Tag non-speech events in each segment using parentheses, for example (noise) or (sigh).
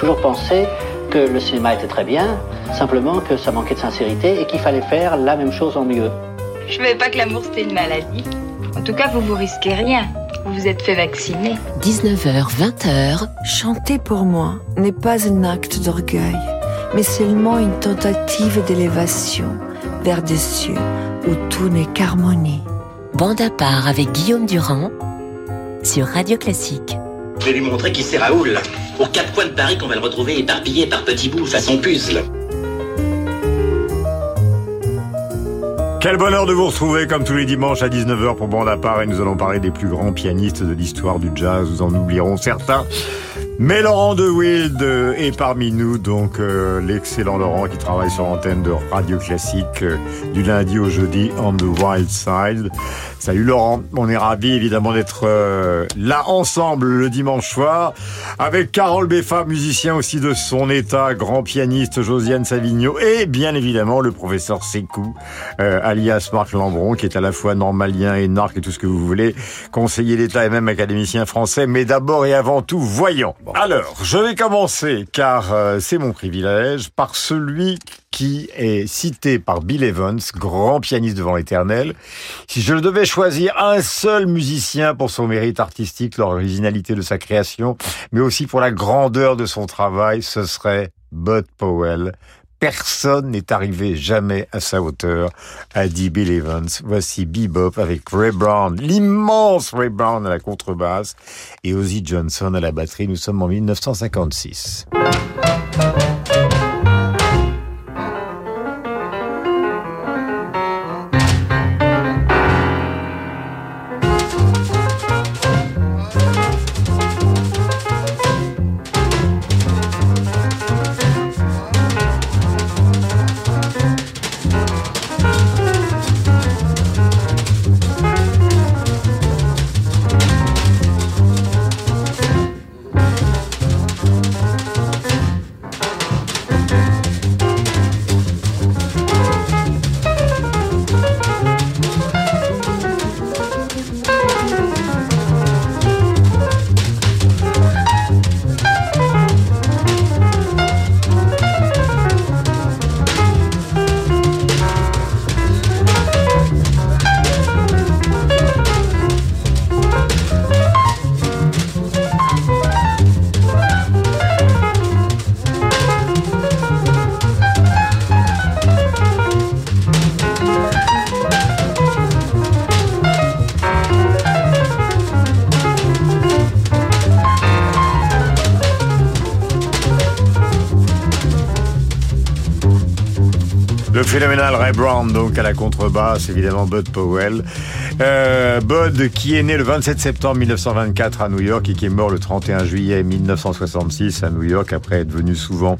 toujours pensé que le cinéma était très bien, simplement que ça manquait de sincérité et qu'il fallait faire la même chose en mieux. Je savais pas que l'amour c'était une maladie. En tout cas, vous vous risquez rien. Vous vous êtes fait vacciner. 19h, 20h. Chanter pour moi n'est pas un acte d'orgueil, mais seulement une tentative d'élévation vers des cieux où tout n'est qu'harmonie. Bande à part avec Guillaume Durand sur Radio Classique. Je vais lui montrer qui c'est Raoul. Aux quatre coins de Paris qu'on va le retrouver éparpillé par petits bouts façon puzzle. Quel bonheur de vous retrouver comme tous les dimanches à 19h pour Bande à part et nous allons parler des plus grands pianistes de l'histoire du jazz. Nous en oublierons certains. Mais Laurent de Wild est parmi nous, donc euh, l'excellent Laurent qui travaille sur l'antenne de Radio Classique euh, du lundi au jeudi on the Wild Side. Salut Laurent, on est ravis évidemment d'être euh, là ensemble le dimanche soir avec Carole Beffa, musicien aussi de son état, grand pianiste Josiane Savigno et bien évidemment le professeur Sekou, alias Marc Lambron qui est à la fois normalien et narc et tout ce que vous voulez, conseiller d'État et même académicien français, mais d'abord et avant tout voyant. Alors, je vais commencer, car euh, c'est mon privilège, par celui qui est cité par Bill Evans, grand pianiste devant l'éternel. Si je devais choisir un seul musicien pour son mérite artistique, l'originalité de sa création, mais aussi pour la grandeur de son travail, ce serait Bud Powell, Personne n'est arrivé jamais à sa hauteur, a dit Bill Evans. Voici Bebop avec Ray Brown, l'immense Ray Brown à la contrebasse et Ozzy Johnson à la batterie. Nous sommes en 1956. Contrebasse, évidemment Bud Powell. Euh, Bud qui est né le 27 septembre 1924 à New York et qui est mort le 31 juillet 1966 à New York après être venu souvent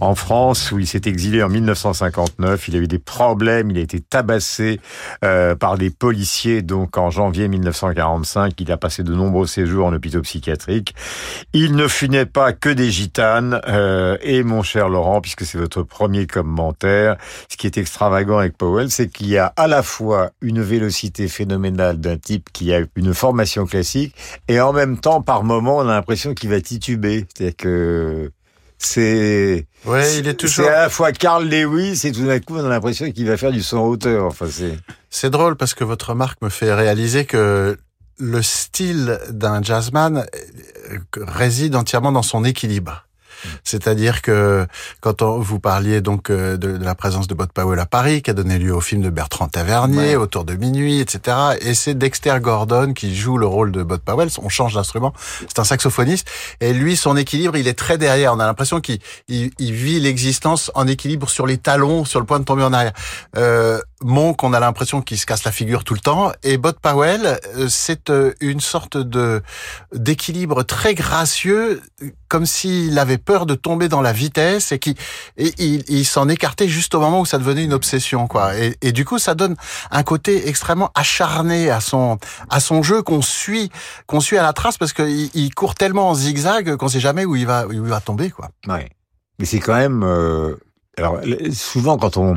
en France où il s'est exilé en 1959. Il a eu des problèmes, il a été tabassé euh, par des policiers donc en janvier 1945. Il a passé de nombreux séjours en hôpital psychiatrique. Il ne funait pas que des gitanes euh, et mon cher Laurent, puisque c'est votre premier commentaire, ce qui est extravagant avec Powell, c'est qu'il y a à la fois une vélocité phénoménale d'un type qui a une formation classique et en même temps, par moment, on a l'impression qu'il va tituber. C'est-à-dire que c'est ouais, il est toujours c'est à la fois Carl Lewis et tout d'un coup on a l'impression qu'il va faire du son hauteur. Enfin c'est c'est drôle parce que votre remarque me fait réaliser que le style d'un jazzman euh, réside entièrement dans son équilibre. C'est-à-dire que quand on, vous parliez donc euh, de, de, la présence de Bud Powell à Paris, qui a donné lieu au film de Bertrand Tavernier, Autour de minuit, etc. Et c'est Dexter Gordon qui joue le rôle de Bud Powell. On change d'instrument. C'est un saxophoniste. Et lui, son équilibre, il est très derrière. On a l'impression qu'il il, il vit l'existence en équilibre sur les talons, sur le point de tomber en arrière. Euh, Monk, on a l'impression qu'il se casse la figure tout le temps. Et Bud Powell, euh, c'est euh, une sorte de d'équilibre très gracieux, comme s'il avait peur de tomber dans la vitesse et qu'il il, il s'en écartait juste au moment où ça devenait une obsession, quoi. Et, et, du coup, ça donne un côté extrêmement acharné à son à son jeu qu'on suit qu'on suit à la trace parce qu'il il court tellement en zigzag qu'on sait jamais où il va où il va tomber, quoi. Ouais. Mais c'est quand même euh Alors souvent quand on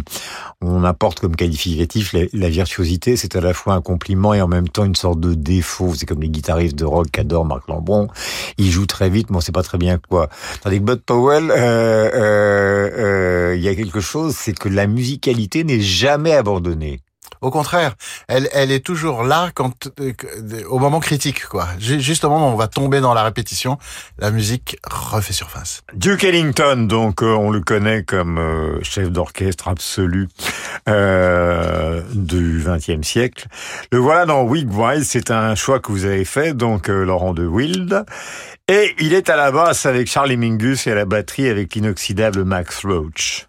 on apporte comme qualificatif la, virtuosité, c'est à la fois un compliment et en même temps une sorte de défaut. C'est comme les guitaristes de rock qu'adore Marc Lambron. Il joue très vite, mais on sait pas très bien quoi. Tandis que Bud Powell, euh, euh, euh, il y a quelque chose, c'est que la musicalité n'est jamais abandonnée. Au contraire, elle, est toujours là quand, euh, au moment critique, quoi. Ju- Juste au moment où on va tomber dans la répétition, la musique refait surface. Duke Ellington, donc euh, on le connaît comme euh, chef d'orchestre absolu euh, du XXe siècle. Le voilà dans Wigwise, c'est un choix que vous avez fait, donc euh, Laurent de Wild. Et il est à la basse avec Charlie Mingus et à la batterie avec l'inoxydable Max Roach.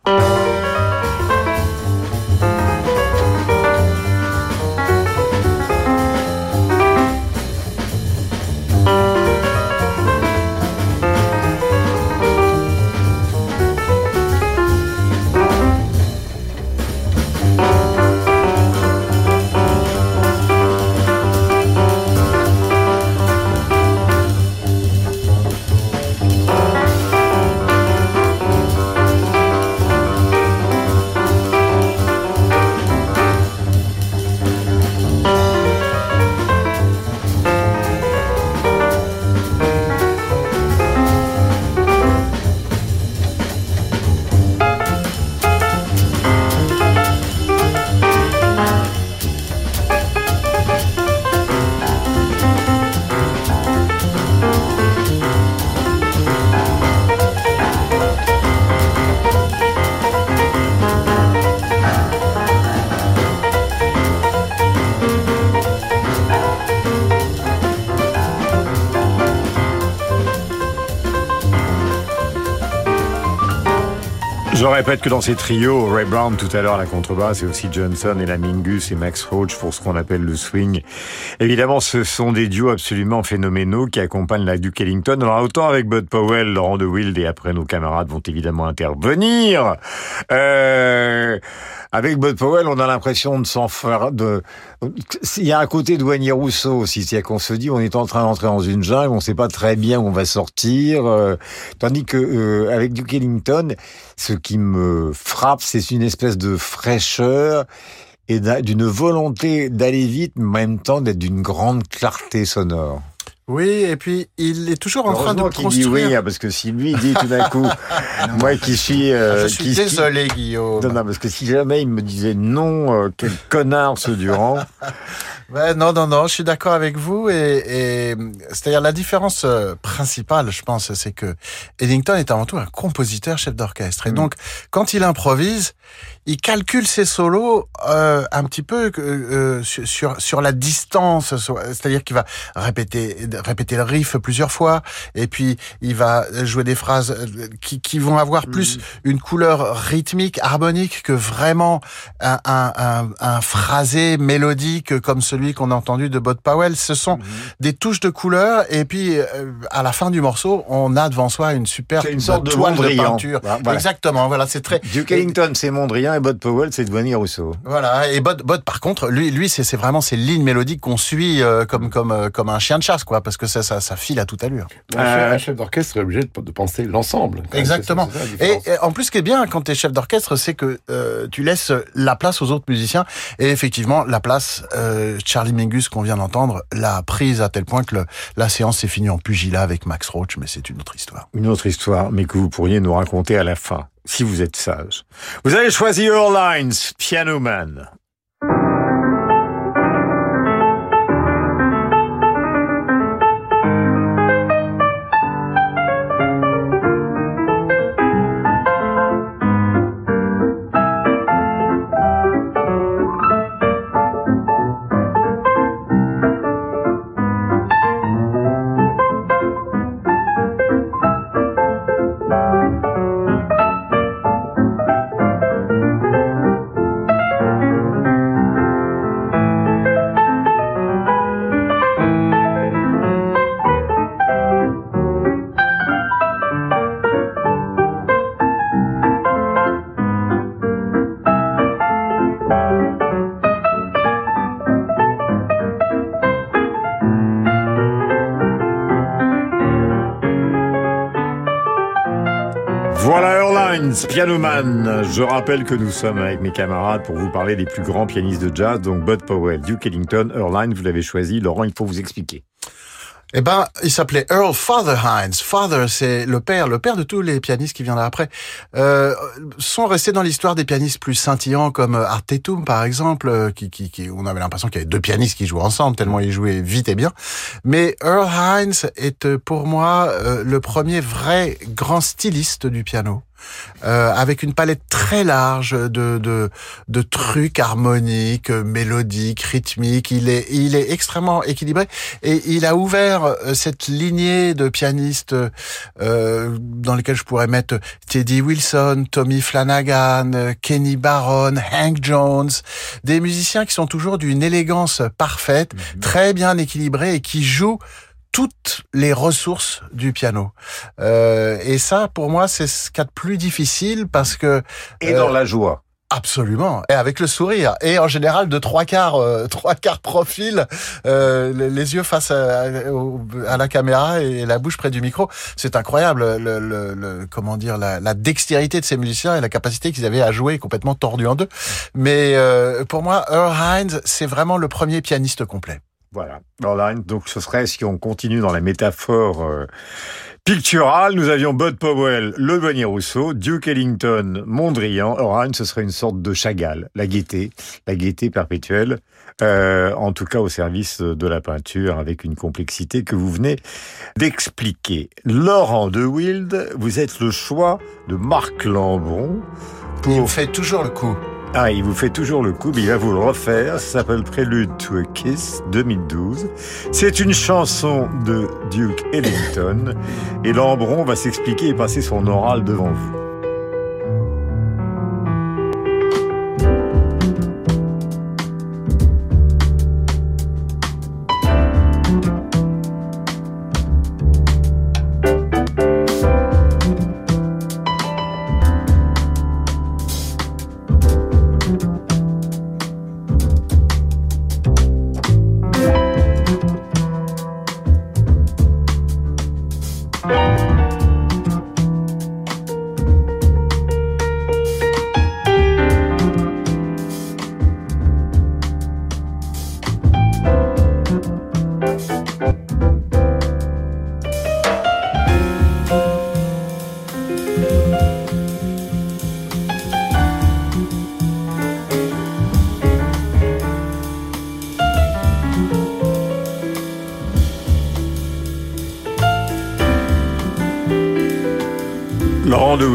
Que dans ces trios, Ray Brown tout à l'heure à la contrebasse et aussi Johnson et la Mingus et Max Roach pour ce qu'on appelle le swing. Évidemment, ce sont des duos absolument phénoménaux qui accompagnent la Duke Ellington. Alors autant avec Bud Powell, Laurent de Wild et après nos camarades vont évidemment intervenir. Euh, avec Bud Powell, on a l'impression de s'en faire de. Il y a un côté Wayne Rousseau aussi, c'est-à-dire qu'on se dit on est en train d'entrer dans une jungle, on sait pas très bien où on va sortir. euh, tandis que euh, avec Duke Ellington, ce qui me frappe, c'est une espèce de fraîcheur et d'une volonté d'aller vite, mais en même temps d'être d'une grande clarté sonore. Oui, et puis il est toujours en train de qu'il dit construire. oui, hein, parce que si lui dit tout d'un coup, (laughs) moi qui suis, euh, Je suis qui- qui- désolé, Guillaume. Non, non, parce que si jamais il me disait non, euh, quel connard ce Durand. (laughs) Ouais, non, non, non, je suis d'accord avec vous. Et, et c'est-à-dire la différence euh, principale, je pense, c'est que Ellington est avant tout un compositeur, chef d'orchestre. Et Mm. donc, quand il improvise, il calcule ses solos euh, un petit peu euh, sur, sur sur la distance. C'est-à-dire qu'il va répéter répéter le riff plusieurs fois, et puis il va jouer des phrases euh, qui, qui vont avoir plus une couleur rythmique, harmonique que vraiment un, un, un, un phrasé mélodique comme celui qu'on a entendu de Bud Powell. Ce sont des touches de couleur et puis euh, à la fin du morceau, on a devant soi une superbe une sorte de toile de peinture. Voilà. Exactement. Voilà, c'est très. Duke Ellington, c'est Mondrian et Bud Powell, c'est Dwayne Rousseau. Voilà. Et Bud, Bud par contre, lui, lui, c'est vraiment ces lignes mélodiques qu'on suit euh, comme comme euh, comme un chien de chasse, quoi, parce que ça ça, ça file à toute allure. Un chef- Euh, un chef d'orchestre est obligé de, de penser l'ensemble. Exactement. Et en plus, ce qui est bien quand tu es chef d'orchestre, c'est que euh, tu laisses la place aux autres musiciens. Et effectivement, la place, euh, Charlie Mingus qu'on vient d'entendre, l'a prise à tel point que le- la séance s'est finie en pugilat avec Max Roach, mais c'est une autre histoire. Une autre histoire, mais que vous pourriez nous raconter à la fin, si vous êtes sage. Vous avez choisi Earl Lines, Piano Man. Pianoman. Je rappelle que nous sommes avec mes camarades pour vous parler des plus grands pianistes de jazz, donc Bud Powell, Duke Ellington, Airlines, vous l'avez choisi. Laurent, il faut vous expliquer. Eh ben, il s'appelait Earl Father Hines. Father, c'est le père, le père de tous les pianistes qui viendront après. Euh, sont restés dans l'histoire des pianistes plus scintillants comme Art Tatum, par exemple, euh, qui, qui, qui on avait l'impression qu'il y avait deux pianistes qui jouaient ensemble tellement ils jouaient vite et bien. Mais Earl Hines est pour moi euh, le premier vrai grand styliste du piano euh, avec une palette très large de, de, de trucs harmoniques, mélodiques, rythmiques. Il est, il est extrêmement équilibré et il a ouvert euh, cette lignée de pianistes euh, dans lesquels je pourrais mettre Teddy Wilson, Tommy Flanagan, Kenny Barron, Hank Jones, des musiciens qui sont toujours d'une élégance parfaite, Mhm. très bien équilibrés et qui jouent toutes les ressources du piano. Euh, et ça, pour moi, c'est ce qu'il y a de plus difficile parce que Et Euh, dans la joie. absolument, et avec le sourire, et en général de trois quarts, euh, (laughs) trois quarts profil, euh, les, yeux face à la caméra et la bouche près du micro, c'est incroyable. Le, le- le- comment dire, la, la dextérité de ces musiciens et la capacité qu'ils avaient à jouer complètement tordu en deux. Mais euh, pour moi, Earl Hines, c'est vraiment le premier pianiste complet. Voilà, Airlines. Donc ce serait, si on continue dans la métaphore euh, picturale, nous avions Bud Powell, le Bonnier Rousseau, Duke Ellington, Mondrian. Airlines, ce serait une sorte de Chagall, la gaieté, la gaieté perpétuelle, euh, en tout cas au service de la peinture, avec une complexité que vous venez d'expliquer. Laurent de Wild, vous êtes le choix de Marc Lambron. Il fait toujours le coup. Ah, il vous fait toujours le coup, mais il va vous le refaire. Ça s'appelle Prélude to a Kiss 2012. C'est une chanson de Duke Ellington. Et Lambron va s'expliquer et passer son oral devant vous.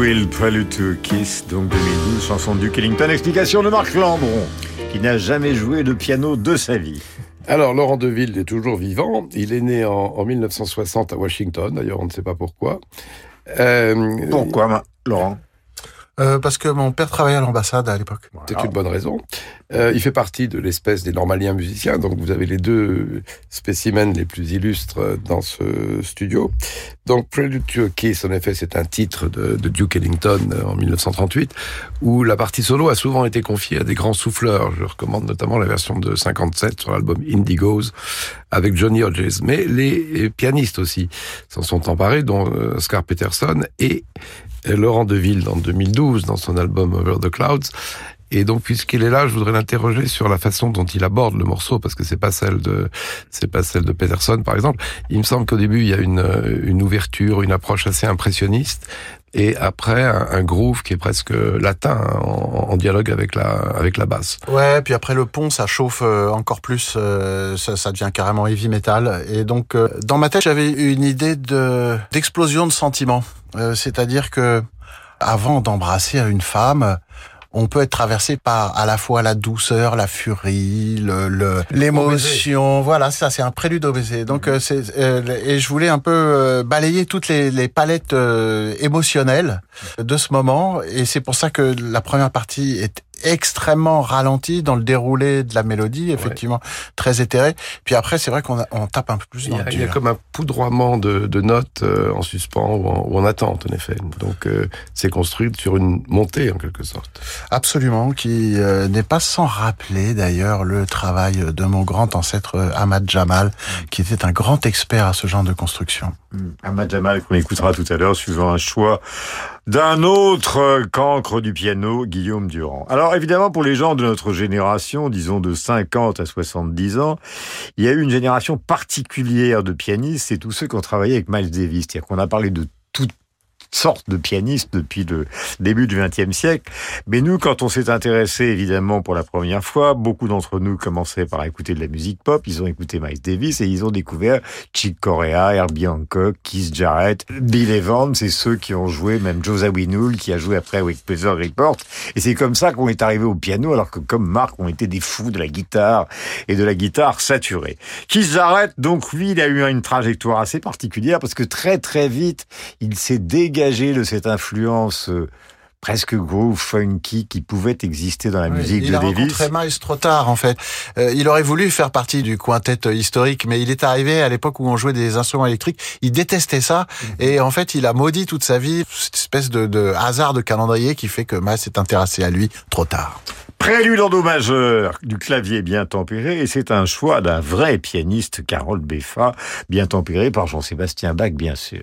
Will, Prelude to Kiss, donc 2012, chanson de Duke Ellington. Explication de Marc Lambron, qui n'a jamais joué de piano de sa vie. Alors, Laurent Deville est toujours vivant. Il est né en, en 1960 à Washington. D'ailleurs, on ne sait pas pourquoi. Euh, Pourquoi, ma- Laurent? Euh, parce que mon père travaillait à l'ambassade à l'époque. C'est une bonne raison. Euh, il fait partie de l'espèce des normaliens musiciens. Donc, vous avez les deux spécimens les plus illustres dans ce studio. Donc, Prelude to Kiss, en effet, c'est un titre de, de Duke Ellington euh, en 1938, où la partie solo a souvent été confiée à des grands souffleurs. Je recommande notamment la version de 57 sur l'album Indigos avec Johnny Hodges. Mais les pianistes aussi s'en sont emparés, dont euh, Oscar Peterson et Laurent Deville en 2012 dans son album Over the Clouds. Et donc, puisqu'il est là, je voudrais l'interroger sur la façon dont il aborde le morceau, parce que c'est pas celle de, c'est pas celle de Peterson, par exemple. Il me semble qu'au début, il y a une, euh, une ouverture, une approche assez impressionniste, et après, un, un groove qui est presque latin, hein, en, en dialogue avec la, avec la basse. Ouais, puis après le pont, ça chauffe euh, encore plus, euh, ça, ça devient carrément heavy metal. Et donc, euh, dans ma tête, j'avais une idée de d'explosion de sentiments. Euh, C'est-à-dire que avant d'embrasser une femme, on peut être traversé par à la fois la douceur, la furie, le, le- l'émotion. Voilà, ça c'est un prélude au baiser. Donc euh, c'est euh, et je voulais un peu euh, balayer toutes les, les palettes euh, émotionnelles de ce moment. Et c'est pour ça que la première partie est extrêmement ralentie dans le déroulé de la mélodie, effectivement très éthéré. Puis après, c'est vrai qu'on on tape un peu plus Il dans y, a, le il y a dur. comme un poudroiement de, de notes euh, en suspens ou en, ou en attente, en effet. Donc, euh, c'est construit sur une montée, en quelque sorte. Absolument, qui euh, n'est pas sans rappeler d'ailleurs le travail de mon grand ancêtre Ahmad Jamal, qui était un grand expert à ce genre de construction. Ahmad Jamal qu'on écoutera tout à l'heure suivant un choix d'un autre cancre du piano, Guillaume Durand. Alors évidemment, pour les gens de notre génération, disons de 50 à 70 ans, il y a eu une génération particulière de pianistes, c'est tous ceux qui ont travaillé avec Miles Davis. C'est-à-dire qu'on a parlé de toutes sortes de pianistes depuis le début du XXe siècle. Mais nous, quand on s'est intéressé, évidemment, pour la première fois, beaucoup d'entre nous commençaient par écouter de la musique pop. Ils ont écouté Miles Davis et ils ont découvert Chick Corea, Herbie Hancock, Keith Jarrett, Bill Evans, c'est ceux qui ont joué, même Joe Zawinul, qui a joué après avec Pleasure Report. Et c'est comme ça qu'on est arrivé au piano, alors que comme Marc, on était des fous de la guitare et de la guitare saturée. Keith Jarrett, donc lui, il a eu une trajectoire assez particulière parce que très très vite, il s'est dégagé de cette influence euh, presque groove, funky qui pouvait exister dans la musique il de a Davis. rencontré Miles trop tard en fait. Euh, il aurait voulu faire partie du quintet historique, mais il est arrivé à l'époque où on jouait des instruments électriques. Il détestait ça Mhm. et en fait il a maudit toute sa vie cette espèce de, de hasard de calendrier qui fait que Miles s'est intéressé à lui trop tard. Prélude en do majeur du clavier bien tempéré et c'est un choix d'un vrai pianiste, Carole Beffa, bien tempéré par Jean-Sébastien Bach bien sûr.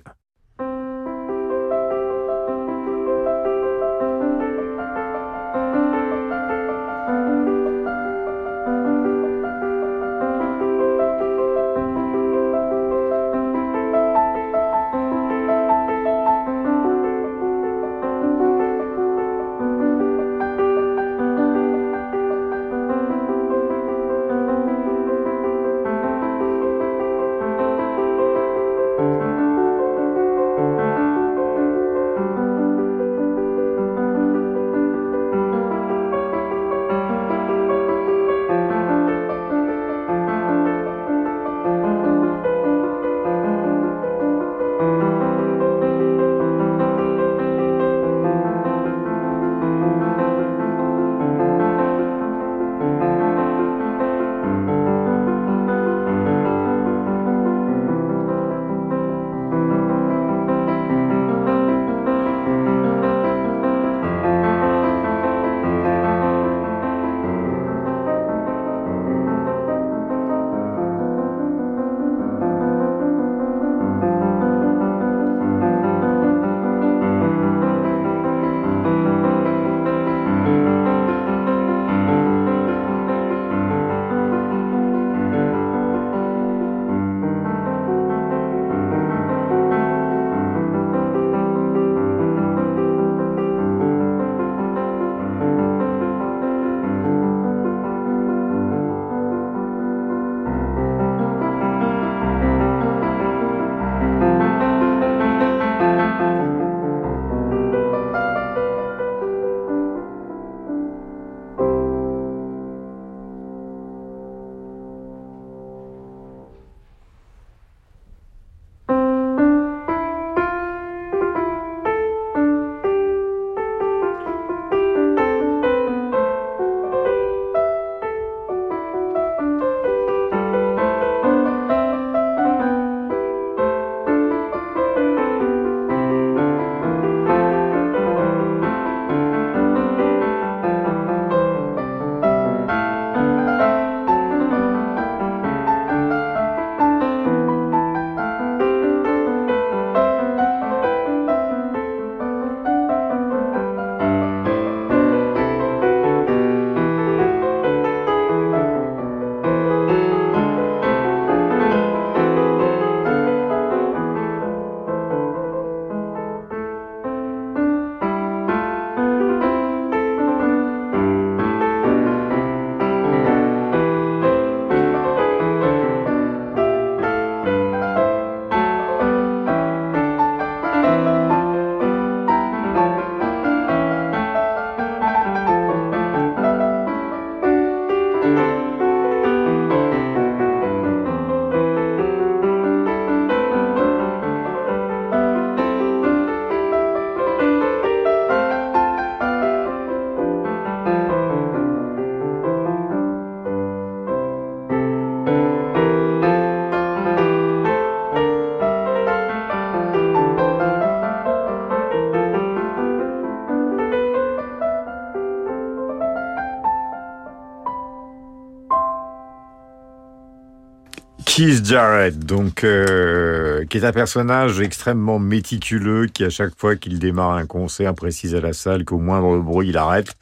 Keith Jarrett, donc euh, qui est un personnage extrêmement méticuleux, qui à chaque fois qu'il démarre un concert précise à la salle qu'au moindre bruit il arrête.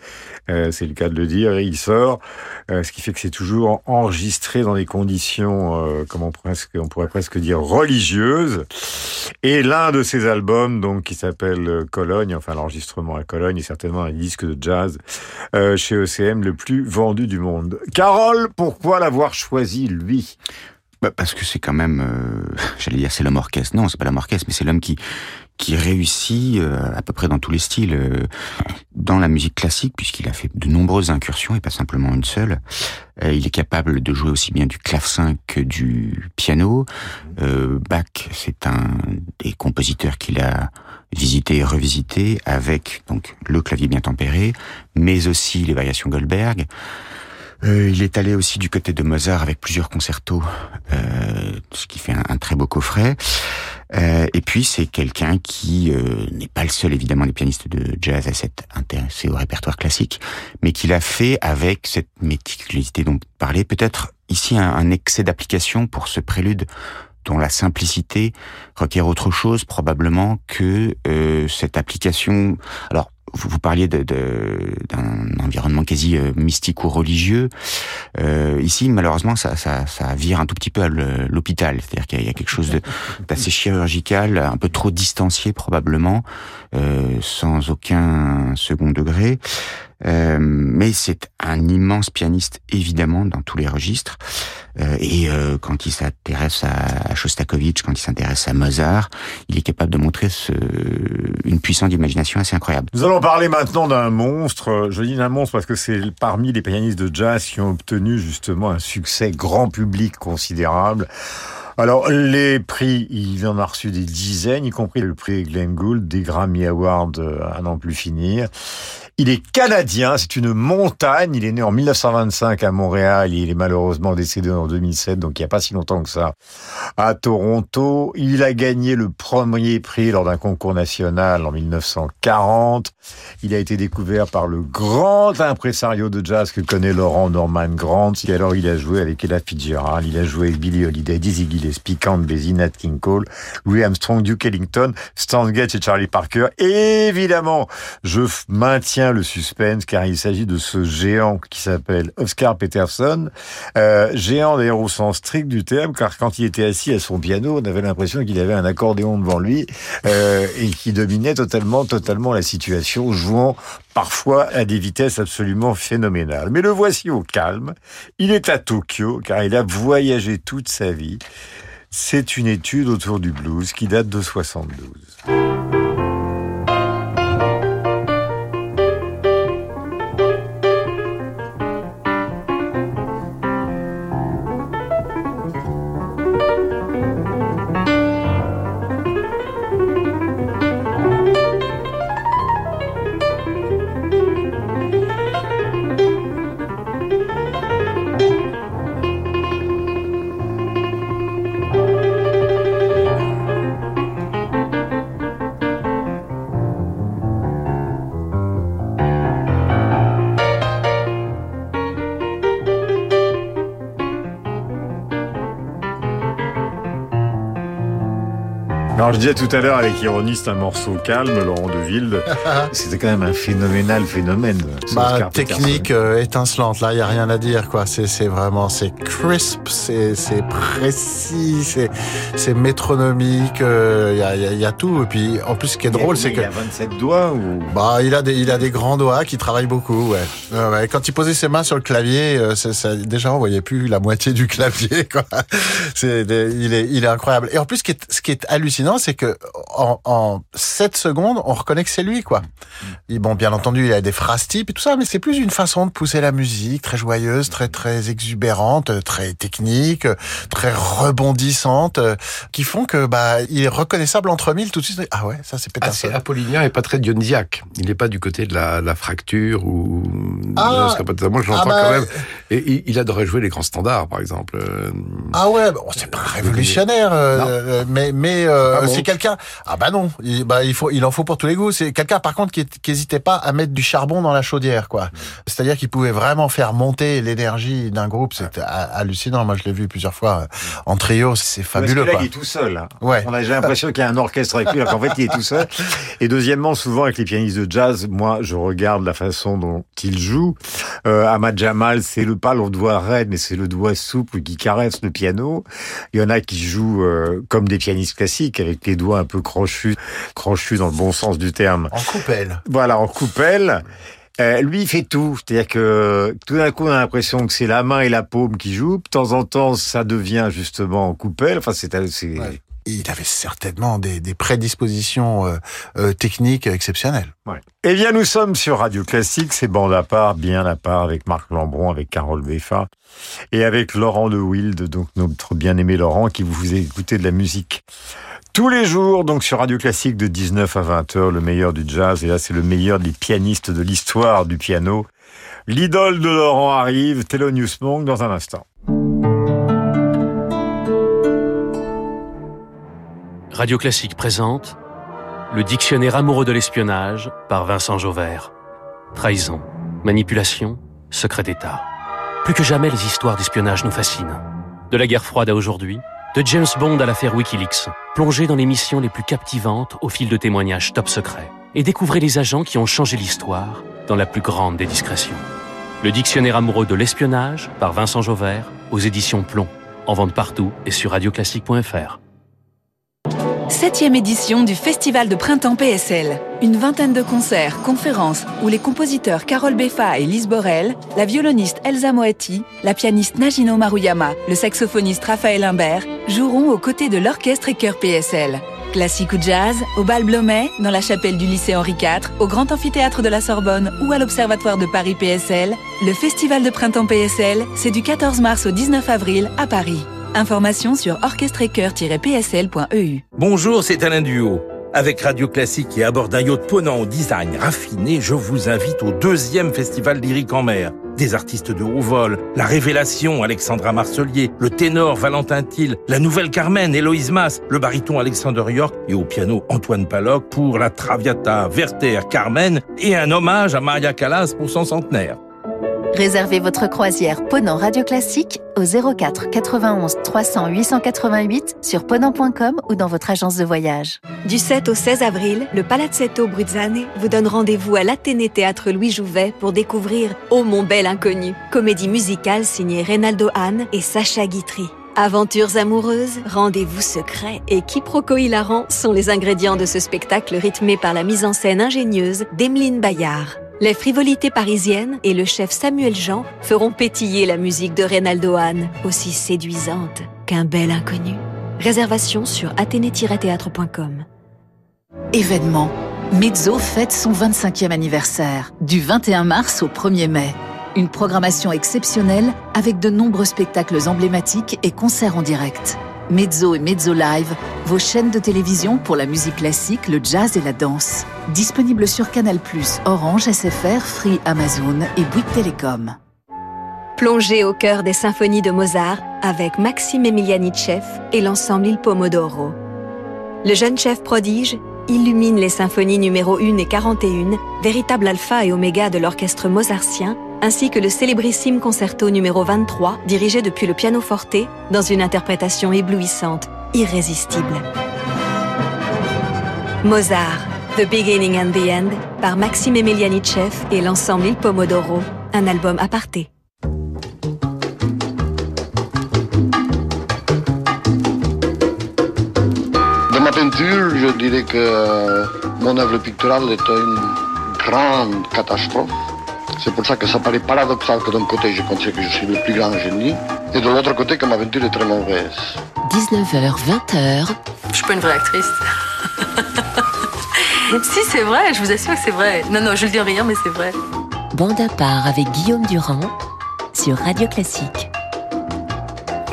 Euh, c'est le cas de le dire. Et il sort, euh, ce qui fait que c'est toujours enregistré dans des conditions, euh, comment presque, on pourrait presque dire religieuses. Et l'un de ses albums, donc qui s'appelle euh, Cologne, enfin l'enregistrement à Cologne, est certainement un disque de jazz euh, chez ECM le plus vendu du monde. Carole, pourquoi l'avoir choisi lui? Bah, parce que c'est quand même, euh, (laughs) j'allais dire c'est l'homme orchestre. Non, c'est pas l'homme orchestre, mais c'est l'homme qui qui réussit euh, à peu près dans tous les styles, euh, dans la musique classique, puisqu'il a fait de nombreuses incursions et pas simplement une seule. Euh, il est capable de jouer aussi bien du clavecin que du piano. Euh, Bach, c'est un des compositeurs qu'il a visité et revisité avec donc le clavier bien tempéré, mais aussi les variations Goldberg. Euh, il est allé aussi du côté de Mozart avec plusieurs concertos, euh, ce qui fait un, très beau coffret. Euh, et puis c'est quelqu'un qui euh, n'est pas le seul évidemment des pianistes de jazz à s'être intéressé au répertoire classique, mais qui l'a fait avec cette méticulosité dont vous parlez. Peut-être ici un, un excès d'application pour ce prélude dont la simplicité requiert autre chose probablement que euh, cette application. Alors vous, vous parliez d'un environnement quasi euh, mystique ou religieux. Euh, ici, malheureusement, ça, ça, ça vire un tout petit peu à l'hôpital. C'est-à-dire qu'il y y a quelque chose d'assez chirurgical, un peu trop distancié probablement, euh, sans aucun second degré. Euh, mais c'est un immense pianiste, évidemment, dans tous les registres. Euh, et euh, quand il s'intéresse à, Shostakovich, quand il s'intéresse à Mozart, il est capable de montrer ce, une puissance d'imagination assez incroyable. Nous allons parler maintenant d'un monstre. Je dis d'un monstre parce que c'est parmi les pianistes de jazz qui ont obtenu justement un succès grand public considérable. Alors, les prix, il en a reçu des dizaines, y compris le prix Glenn Gould, des Grammy Awards euh, à n'en plus finir. Il est canadien, c'est une montagne. Il est né en 1925 à Montréal. Il est malheureusement décédé en 2007, donc il n'y a pas si longtemps que ça, à Toronto. Il a gagné le premier prix lors d'un concours national en 1940. Il a été découvert par le grand impresario de jazz que connaît Laurent Norman Grant. Et alors, il a joué avec Ella Fitzgerald, il a joué avec Billie Holiday, Dizzy Gillespie, Count Basie, Nat King Cole, Louis Armstrong, Duke Ellington, Stan Getz et Charlie Parker. Et évidemment, je f- le suspense car il s'agit de ce géant qui s'appelle Oscar Peterson. Euh, géant d'ailleurs au sens strict du terme, car quand il était assis à son piano, on avait l'impression qu'il avait un accordéon devant lui euh, et qui dominait totalement, totalement la situation, jouant parfois à des vitesses absolument phénoménales. Mais le voici au calme. Il est à Tokyo, car il a voyagé toute sa vie. C'est une étude autour du blues qui date de 72. Alors je disais tout à l'heure avec ironie, c'est un morceau calme, Laurent Deville. (laughs) C'était quand même un phénoménal phénomène. Bah, technique euh, étincelante, là, il y a rien à dire, quoi. C'est, vraiment, c'est crisp, c'est, précis, c'est, métronomique, il y, a, y a- y a tout. Et puis, en plus, ce qui est drôle, c'est Il que, a 27 doigts ou... bah, il a des, il a des grands doigts qui travaillent beaucoup, ouais. Quand il posait ses mains sur le clavier, euh, ça, déjà, on voyait plus la moitié du (laughs) clavier, quoi. Des- il est, il est incroyable. Et en plus, ce qui est, ce qui est hallucinant, c'est que, en, en 7 secondes, on reconnaît que c'est lui, quoi. Et bon, bien entendu, il a des phrases types et tout ça, mais c'est plus une façon de pousser la musique, très joyeuse, très très exubérante, très technique, très rebondissante, euh, qui font que bah il est reconnaissable entre mille tout de suite. Ah ouais, ça c'est Assez Peterson. apollinien et pas très dionysiaaque. Il n'est pas du côté de la, la fracture ou. Ah. Non. Moi, je l'entends Ah bah, quand même. Et il, adorait jouer les grands standards, par exemple. Euh, Ah ouais, bon, c'est pas révolutionnaire, euh, euh, mais mais euh, Euh, Ah c'est quelqu'un. Ah bah non, il, bah il faut, il en faut pour tous les goûts. C'est quelqu'un par contre qui n'hésitait pas à mettre du charbon dans la chaudière, quoi. C'est-à-dire qu'il pouvait vraiment faire monter l'énergie d'un groupe. C'était ha- hallucinant. Moi, je l'ai vu plusieurs fois euh, en trio. C'est fabuleux, Parce que là, quoi. il est tout seul. Là. Ouais. On a déjà l'impression qu'il y a un orchestre avec lui, alors qu'en fait, il est tout seul. Et deuxièmement, souvent avec les pianistes de jazz, moi, je regarde la façon dont ils jouent. Euh, Ahmad Jamal, c'est le pas le doigt raide, mais c'est le doigt souple qui caresse le piano. Il y en a qui jouent euh, comme des pianistes classiques, avec les doigts un peu crochus, crochus dans le bon sens du terme. En coupelle. Voilà, en coupelle. Euh, lui, il fait tout. C'est-à-dire que tout d'un coup, on a l'impression que c'est la main et la paume qui jouent. De temps en temps, ça devient justement en coupelle. Enfin, c'est... Ouais. Il avait certainement des, des prédispositions euh, euh, techniques exceptionnelles. Ouais. Eh bien, nous sommes sur Radio Classique, c'est bande à part, bien à part, avec Marc Lambron, avec Carole Beffa, et avec Laurent de Wild, donc notre bien-aimé Laurent, qui vous faisait écouter de la musique. Tous les jours, donc sur Radio Classique de 19 à 20 heures, le meilleur du jazz, et là c'est le meilleur des pianistes de l'histoire du piano. L'idole de Laurent arrive, Thelonious Monk, dans un instant. Radio Classique présente Le dictionnaire amoureux de l'espionnage par Vincent Jauvert. Trahison, manipulation, secret d'État. Plus que jamais, les histoires d'espionnage nous fascinent. De la guerre froide à aujourd'hui, de James Bond à l'affaire Wikileaks, plongez dans les missions les plus captivantes au fil de témoignages top secrets et découvrez les agents qui ont changé l'histoire dans la plus grande des discrétions. Le dictionnaire amoureux de l'espionnage par Vincent Jauvert aux éditions Plomb, en vente partout et sur radioclassique.fr. Septième édition du Festival de Printemps PSL. Une vingtaine de concerts, conférences où les compositeurs Carole Beffa et Lise Borel, la violoniste Elsa Moatti, la pianiste Najino Maruyama, le saxophoniste Raphaël Imbert joueront aux côtés de l'orchestre et chœur PSL. Classique ou jazz, au bal Blomet, dans la chapelle du lycée Henri IV, au grand amphithéâtre de la Sorbonne ou à l'Observatoire de Paris PSL, le Festival de Printemps PSL, c'est du 14 mars au 19 avril à Paris. Informations sur orchestrecoeur-psl.eu. Bonjour, c'est Alain Duo. Avec Radio Classique et à bord d'un yacht ponant au design raffiné, je vous invite au deuxième festival lyrique en mer. Des artistes de haut vol, la révélation Alexandra Marcelier, le ténor Valentin Thiel, la nouvelle Carmen Héloïse Mass, le baryton Alexander York et au piano Antoine Paloc pour la Traviata, Werther, Carmen et un hommage à Maria Callas pour son centenaire. Réservez votre croisière Ponant Radio Classique au 04 91 300 888 sur ponant.com ou dans votre agence de voyage. Du 7 au 16 avril, le Palazzetto Bruzzane vous donne rendez-vous à l'Athénée Théâtre Louis Jouvet pour découvrir Oh mon bel inconnu, comédie musicale signée Reynaldo Hahn et Sacha Guitry. Aventures amoureuses, rendez-vous secrets et quiproquos hilarants sont les ingrédients de ce spectacle rythmé par la mise en scène ingénieuse d'Emeline Bayard. Les frivolités parisiennes et le chef Samuel Jean feront pétiller la musique de Reynaldo Hahn, aussi séduisante qu'un bel inconnu. Réservation sur athénée-théâtre.com. Événement. Mezzo fête son 25e anniversaire, du 21 mars au 1er mai. Une programmation exceptionnelle avec de nombreux spectacles emblématiques et concerts en direct. Mezzo et Mezzo Live, vos chaînes de télévision pour la musique classique, le jazz et la danse. Disponible sur Canal+, Orange, SFR, Free, Amazon et Bouygues Télécom. Plongez au cœur des symphonies de Mozart avec Maxime Emiliani-Chef et l'ensemble Il Pomodoro. Le jeune chef prodige illumine les symphonies numéro 1 et 41, véritable alpha et oméga de l'orchestre mozartien, ainsi que le célébrissime concerto numéro 23, dirigé depuis le pianoforte, dans une interprétation éblouissante, irrésistible. Mozart, The Beginning and the End, par Maxime Emiliani-Chef et l'ensemble Il Pomodoro, un album aparté. Dans ma peinture, je dirais que euh, mon œuvre picturale est une grande catastrophe. C'est pour ça que ça paraît paradoxal que d'un côté je considère que je suis le plus grand génie, et de l'autre côté que ma peinture est très mauvaise. 19h, 20h. Je suis pas une vraie actrice. (laughs) si, c'est vrai, je vous assure que c'est vrai. Non, non, je le dis en riant, mais c'est vrai. Bande à part avec Guillaume Durand sur Radio Classique.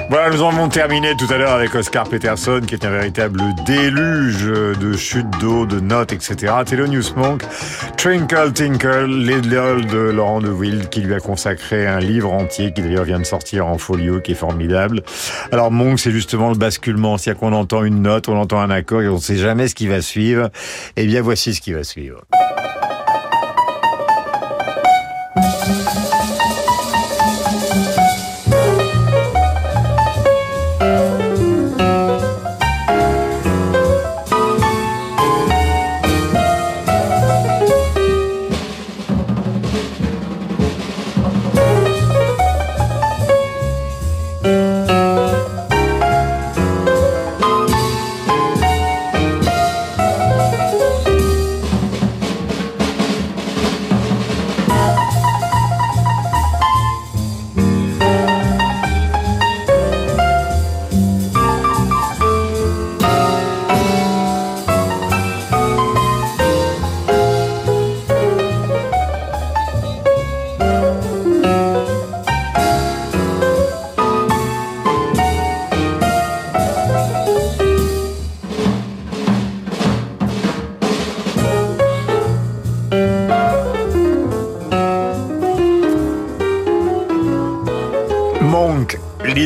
Voilà, nous en avons terminé tout à l'heure avec Oscar Peterson, qui est un véritable déluge de chutes d'eau, de notes, etc. Thelonious Monk, Twinkle Tinkle, l'idole de Laurent de Wild, qui lui a consacré un livre entier, qui d'ailleurs vient de sortir en folio, qui est formidable. Alors Monk, c'est justement le basculement, c'est-à-dire qu'on entend une note, on entend un accord, et on ne sait jamais ce qui va suivre. Eh bien, voici ce qui va suivre.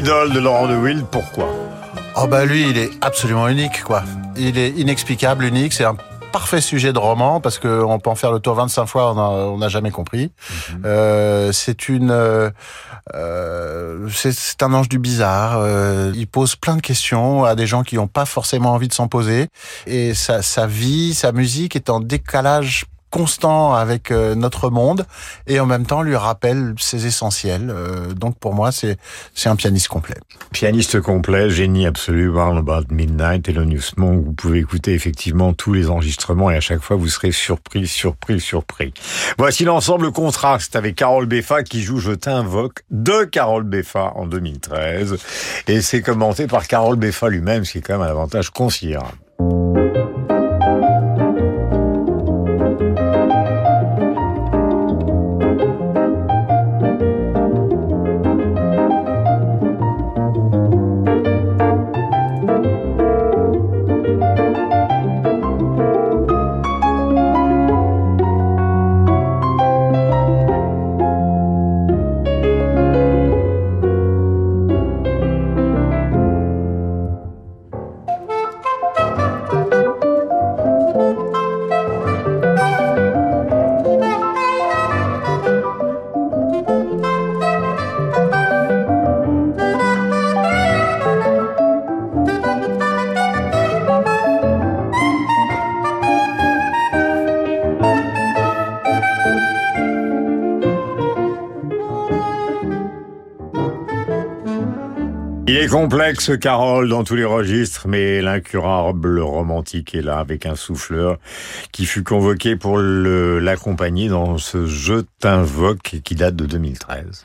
L'idole de Laurent de Wild, pourquoi? Oh bah lui, il est absolument unique, quoi. Il est inexplicable, unique. C'est un parfait sujet de roman parce que on peut en faire le tour 25 fois, on n'a jamais compris. Euh, c'est une, euh, euh, c'est- c'est un ange du bizarre. Euh, il pose plein de questions à des gens qui n'ont pas forcément envie de s'en poser. Et sa, sa vie, sa musique est en décalage constant avec euh, notre monde et en même temps lui rappelle ses essentiels. Euh, donc pour moi, c'est c'est un pianiste complet. Pianiste complet, génie absolu, Round About Midnight, Thelonious Monk. Vous pouvez écouter effectivement tous les enregistrements et à chaque fois vous serez surpris, surpris, surpris. Voici l'ensemble contraste avec Carole Beffa qui joue Je t'invoque de Carole Beffa en 2013 et c'est commenté par Carole Beffa lui-même, ce qui est quand même un avantage considérable. Il est complexe, Carole, dans tous les registres, mais l'incurable romantique est là avec un souffleur qui fut convoqué pour l'accompagner dans ce Je t'invoque qui date de 2013.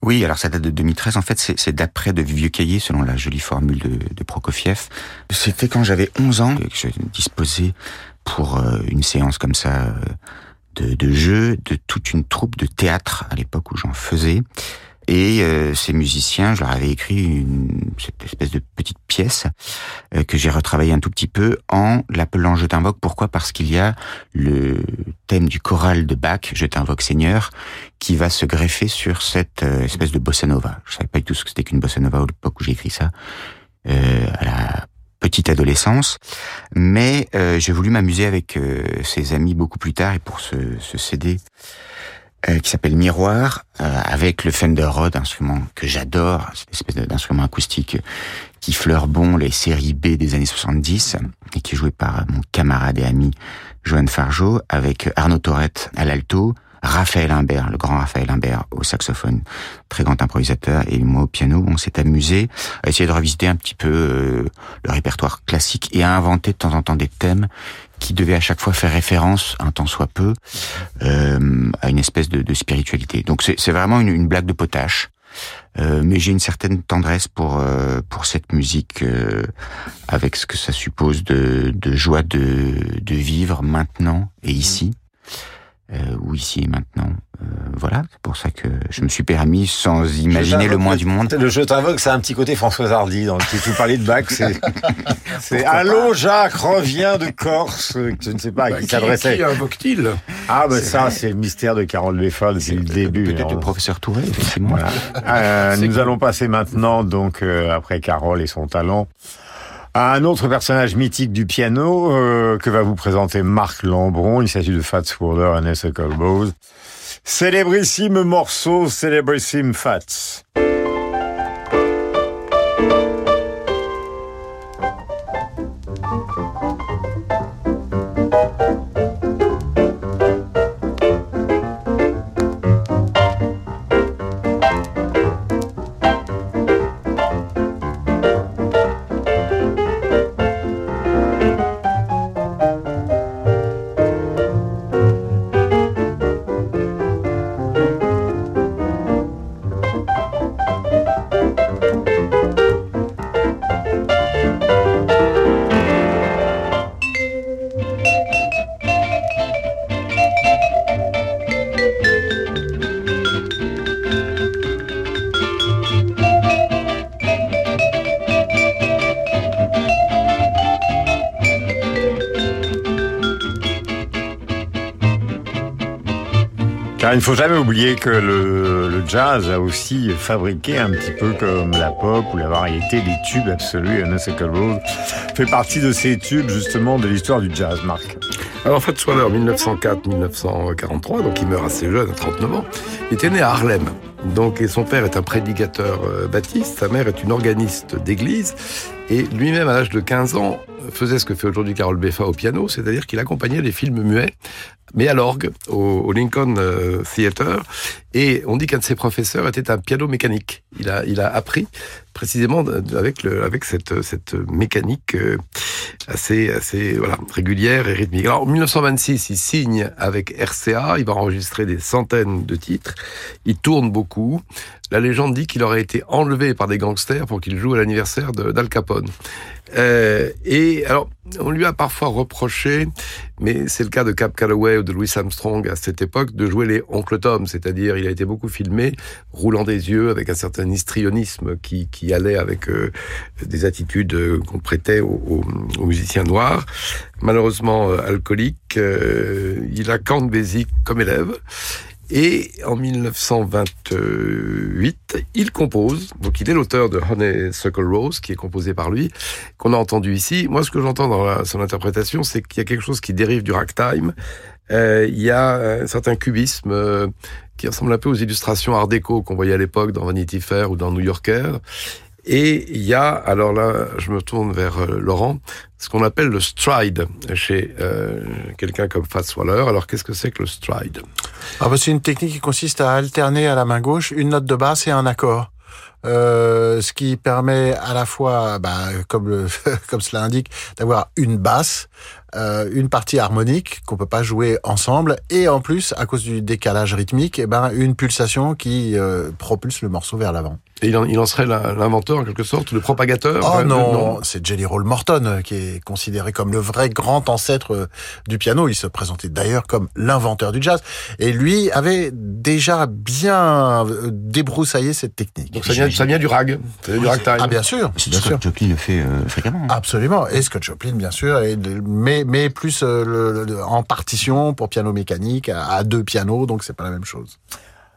Oui, alors ça date de 2013. En fait, c'est d'après de vieux cahiers, selon la jolie formule de, de Prokofiev. C'était quand j'avais 11 ans que je disposais pour euh, une séance comme ça euh, de, de jeu de toute une troupe de théâtre à l'époque où j'en faisais. Et euh, ces musiciens, je leur avais écrit une, cette espèce de petite pièce euh, que j'ai retravaillé un tout petit peu en l'appelant Je t'invoque. Pourquoi? Parce qu'il y a le thème du choral de Bach, Je t'invoque Seigneur, qui va se greffer sur cette euh, espèce de bossa nova. Je savais pas du tout ce que c'était qu'une bossa nova à l'époque où j'ai écrit ça, euh, à la petite adolescence. Mais euh, j'ai voulu m'amuser avec euh, ses amis beaucoup plus tard et pour ce, ce CD euh, qui s'appelle Miroir, euh, avec le Fender Rhodes, instrument que j'adore, cette espèce d'instrument acoustique qui fleure bon les séries B des années 70 et qui est joué par mon camarade et ami Johan Fargeau, avec Arnaud Torette à l'alto, Raphaël Imbert, le grand Raphaël Imbert au saxophone, très grand improvisateur, et moi au piano. On s'est amusé à essayer de revisiter un petit peu euh, le répertoire classique et à inventer de temps en temps des thèmes qui devaient à chaque fois faire référence, un tant soit peu, euh, à une espèce de, de spiritualité. Donc c'est vraiment une, une blague de potache. Euh, mais j'ai une certaine tendresse pour euh, pour cette musique euh, avec ce que ça suppose de, de joie de, de vivre maintenant et ici. Ou ici et maintenant. Euh, voilà, c'est pour ça que je me suis permis, sans imaginer le moins du monde. Le jeu t'invoque, c'est un petit côté Françoise Hardy, dans qui tu parlais de Bach. C'est, (laughs) c'est Allô Jacques, reviens de Corse. Je ne sais pas à Bah, qui s'adressait. Qui invoque-t-il? Ah, ben ça, c'est le mystère de Carole Beffol depuis le début. Peut-être le professeur Touré, effectivement. Voilà. Euh, (laughs) nous allons passer maintenant, donc, euh, après Carole et son talent, un autre personnage mythique du piano euh, que va vous présenter Marc Lambron. Il s'agit de Fats Waller and Ethical Bose. Célébrissime morceau, célébrissime Fats. Faut jamais oublier que le, jazz a aussi fabriqué un petit peu comme la pop ou la variété des tubes absolus. Ethical Bose fait partie de ces tubes justement de l'histoire du jazz, Marc. Alors, Fats Waller, 1904-1943, donc il meurt assez jeune, à 39 ans. Il était né à Harlem. Donc, son père est un prédicateur euh, baptiste, sa mère est une organiste d'église, et lui-même, à l'âge de 15 ans, faisait ce que fait aujourd'hui Carole Beffa au piano, c'est-à-dire qu'il accompagnait les films muets, mais à l'orgue, au, Lincoln euh, Theatre, et on dit qu'un de ses professeurs était un piano mécanique. Il a, il a appris précisément avec, le, avec cette, cette mécanique euh, assez, assez voilà, régulière et rythmique. Alors, en 1926, il signe avec RCA, il va enregistrer des centaines de titres, il tourne beaucoup. La légende dit qu'il aurait été enlevé par des gangsters pour qu'il joue à l'anniversaire d'Al Capone. Euh, et alors, on lui a parfois reproché, mais c'est le cas de Cap Calloway ou de Louis Armstrong à cette époque, de jouer les oncles Tom, c'est-à-dire il a été beaucoup filmé, roulant des yeux avec un certain histrionisme qui, allait avec euh, des attitudes euh, qu'on prêtait aux, musiciens noirs. Malheureusement alcoolique, il a Count comme élève. Et en 1928, il compose, donc il est l'auteur de Honeysuckle Rose, qui est composé par lui, qu'on a entendu ici. Moi, ce que j'entends dans son interprétation, c'est qu'il y a quelque chose qui dérive du ragtime. Euh, il y a un certain cubisme euh, qui ressemble un peu aux illustrations art déco qu'on voyait à l'époque dans Vanity Fair ou dans New Yorker. Et il y a, alors là, je me tourne vers euh, Laurent, ce qu'on appelle le stride chez euh, quelqu'un comme Fats Waller. Alors, qu'est-ce que c'est que le stride? Ah bah, c'est une technique qui consiste à alterner à la main gauche une note de basse et un accord. Euh, ce qui permet à la fois, bah, comme, le, (laughs) comme cela indique, d'avoir une basse, euh, une partie harmonique qu'on peut pas jouer ensemble, et en plus, à cause du décalage rythmique, eh ben, une pulsation qui euh, propulse le morceau vers l'avant. Et il en, il en serait l'inventeur en quelque sorte, le propagateur Oh Enfin, le- non, c'est Jelly Roll Morton euh, qui est considéré comme le vrai grand ancêtre euh, du piano. Il se présentait d'ailleurs comme l'inventeur du jazz. Et lui avait déjà bien euh, débroussaillé cette technique. Donc ça vient, ça vient du rag, vient du ragtime. Ah bien sûr, C'est bien Scott sûr. Joplin le fait euh, fréquemment. Absolument. Et Scott Joplin, bien sûr, et de- mais, mais plus euh, le- le- en partition pour piano mécanique, à, à deux pianos, donc c'est pas la même chose.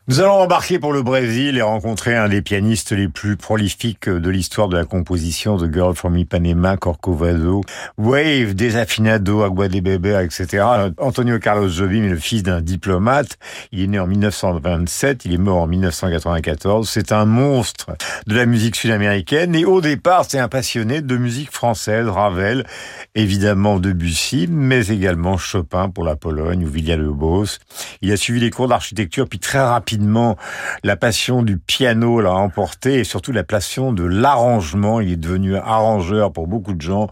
Nous allons embarquer pour le Brésil et rencontrer un des pianistes les plus prolifiques de l'histoire de la composition de Girl from Ipanema, Corcovado, Wave, Desafinado, Agua de Beber, etc. Antonio Carlos Jobim est le fils d'un diplomate. Il est né en 1927, il est mort en 1994. C'est un monstre de la musique sud-américaine et au départ, c'est un passionné de musique française, Ravel, évidemment Debussy, mais également Chopin pour la Pologne ou Villalobos. Il a suivi les cours d'architecture, puis très rapidement, la passion du piano l'a emporté et surtout la passion de l'arrangement. Il est devenu arrangeur pour beaucoup de gens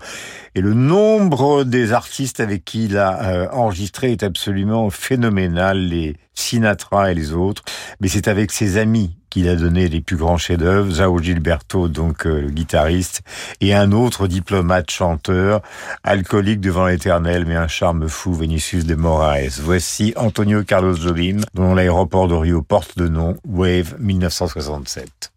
et le nombre des artistes avec qui il a euh, enregistré est absolument phénoménal, les Sinatra et les autres. Mais c'est avec ses amis qu'il a donné les plus grands chefs-d'œuvre, Zao Gilberto, donc euh, le guitariste, et un autre diplomate chanteur, alcoolique devant l'éternel, mais un charme fou, Vinicius de Moraes. Voici Antonio Carlos Jobim, dont l'aéroport de Rio porte le nom Wave 1967.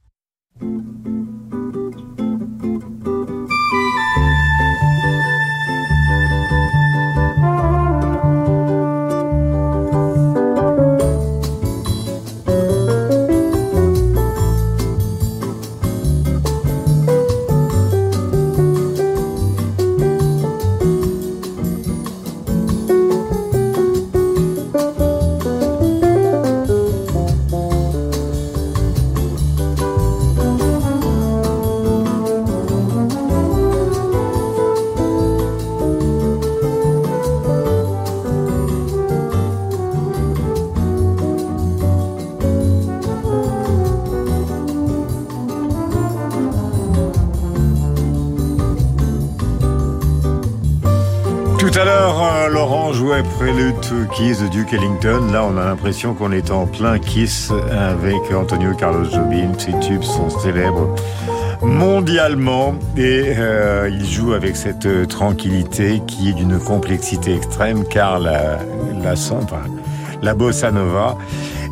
Prélude to Kiss de Duke Ellington. Là, on a l'impression qu'on est en plein Kiss avec Antonio Carlos Jobim. Ses tubes sont célèbres mondialement et euh, il joue avec cette euh, tranquillité qui est d'une complexité extrême car la, la, la bossa nova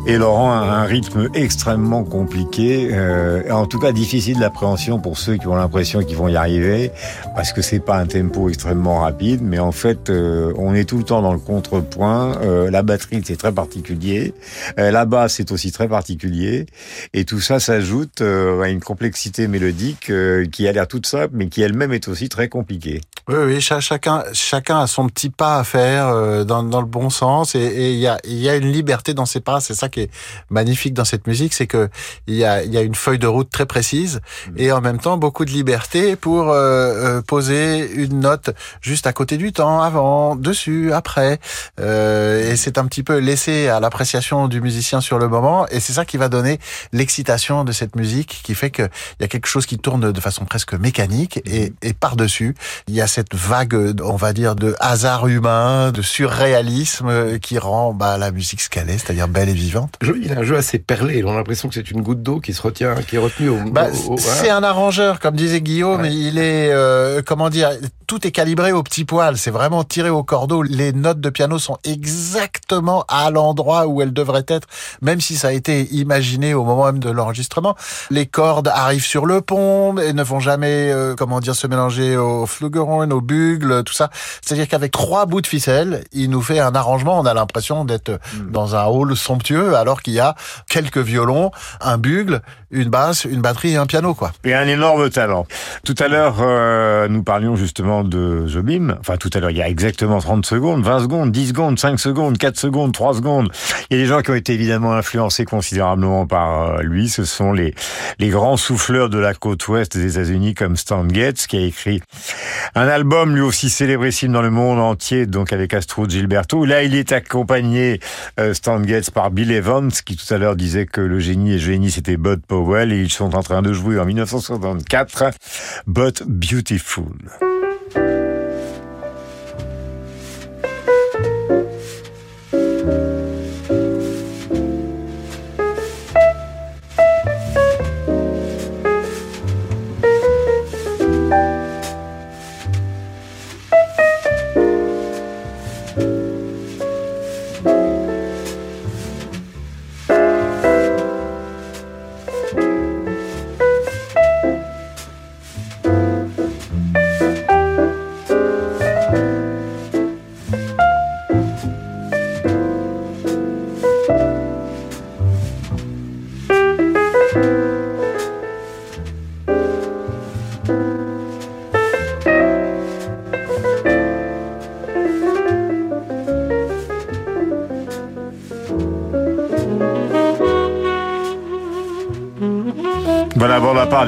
et Laurent a un rythme extrêmement compliqué, euh, en tout cas difficile d'appréhension pour ceux qui ont l'impression qu'ils vont y arriver, parce que c'est pas un tempo extrêmement rapide, mais en fait euh, on est tout le temps dans le contrepoint. Euh, la batterie c'est très particulier, la basse c'est aussi très particulier, et tout ça s'ajoute à une complexité mélodique qui a l'air toute simple, mais qui elle-même est aussi très compliquée. Oui, oui, cha- chacun, chacun a son petit pas à faire dans, le bon sens et et il y a, il y a une liberté dans ses pas. C'est ça qui est magnifique dans cette musique, c'est que il y a, il y a une feuille de route très précise et en même temps beaucoup de liberté pour euh, euh, poser une note juste à côté du temps, avant, dessus, après. Euh, et c'est un petit peu laissé à l'appréciation du musicien sur le moment et c'est ça qui va donner l'excitation de cette musique qui fait que il y a quelque chose qui tourne de façon presque mécanique et, et par-dessus, il y a cette vague, on va dire, de hasard humain, de surréalisme qui rend bah, la musique ce qu'elle est, c'est-à-dire belle et vivante. Il a un jeu assez perlé. On a l'impression que c'est une goutte d'eau qui se retient, qui est retenue au. Bah, au- au- c'est un arrangeur, comme disait Guillaume. Il est, euh, comment dire, tout est calibré au petit poil. C'est vraiment tiré au cordeau. Les notes de piano sont exactement à l'endroit où elles devraient être, même si ça a été imaginé au moment même de l'enregistrement. Les cordes arrivent sur le pont et ne vont jamais, euh, comment dire, se mélanger au flugelhorn, au bugle, tout ça. C'est-à-dire qu'avec trois bouts de ficelle, il nous fait un arrangement. On a l'impression d'être dans un hall somptueux, alors qu'il y a quelques violons, un bugle, une basse, une batterie et un piano, quoi. Et un énorme talent. Tout à l'heure, euh, nous parlions justement de Jobim. Enfin, tout à l'heure, il y a exactement 30 secondes, 20 secondes, 10 secondes, 5 secondes, 4 secondes, 3 secondes. Il y a des gens qui ont été évidemment influencés considérablement par euh, lui. Ce sont les, les grands souffleurs de la côte ouest des États-Unis comme Stan Getz, qui a écrit un album lui aussi célébrissime dans le monde entier, donc avec Astro Gilberto. Là, il est accompagné, euh, Stan Getz, par Bill Evans, qui tout à l'heure disait que le génie et génie, c'était Bud Powell, et ils sont en train de jouer en 1964, But Beautiful.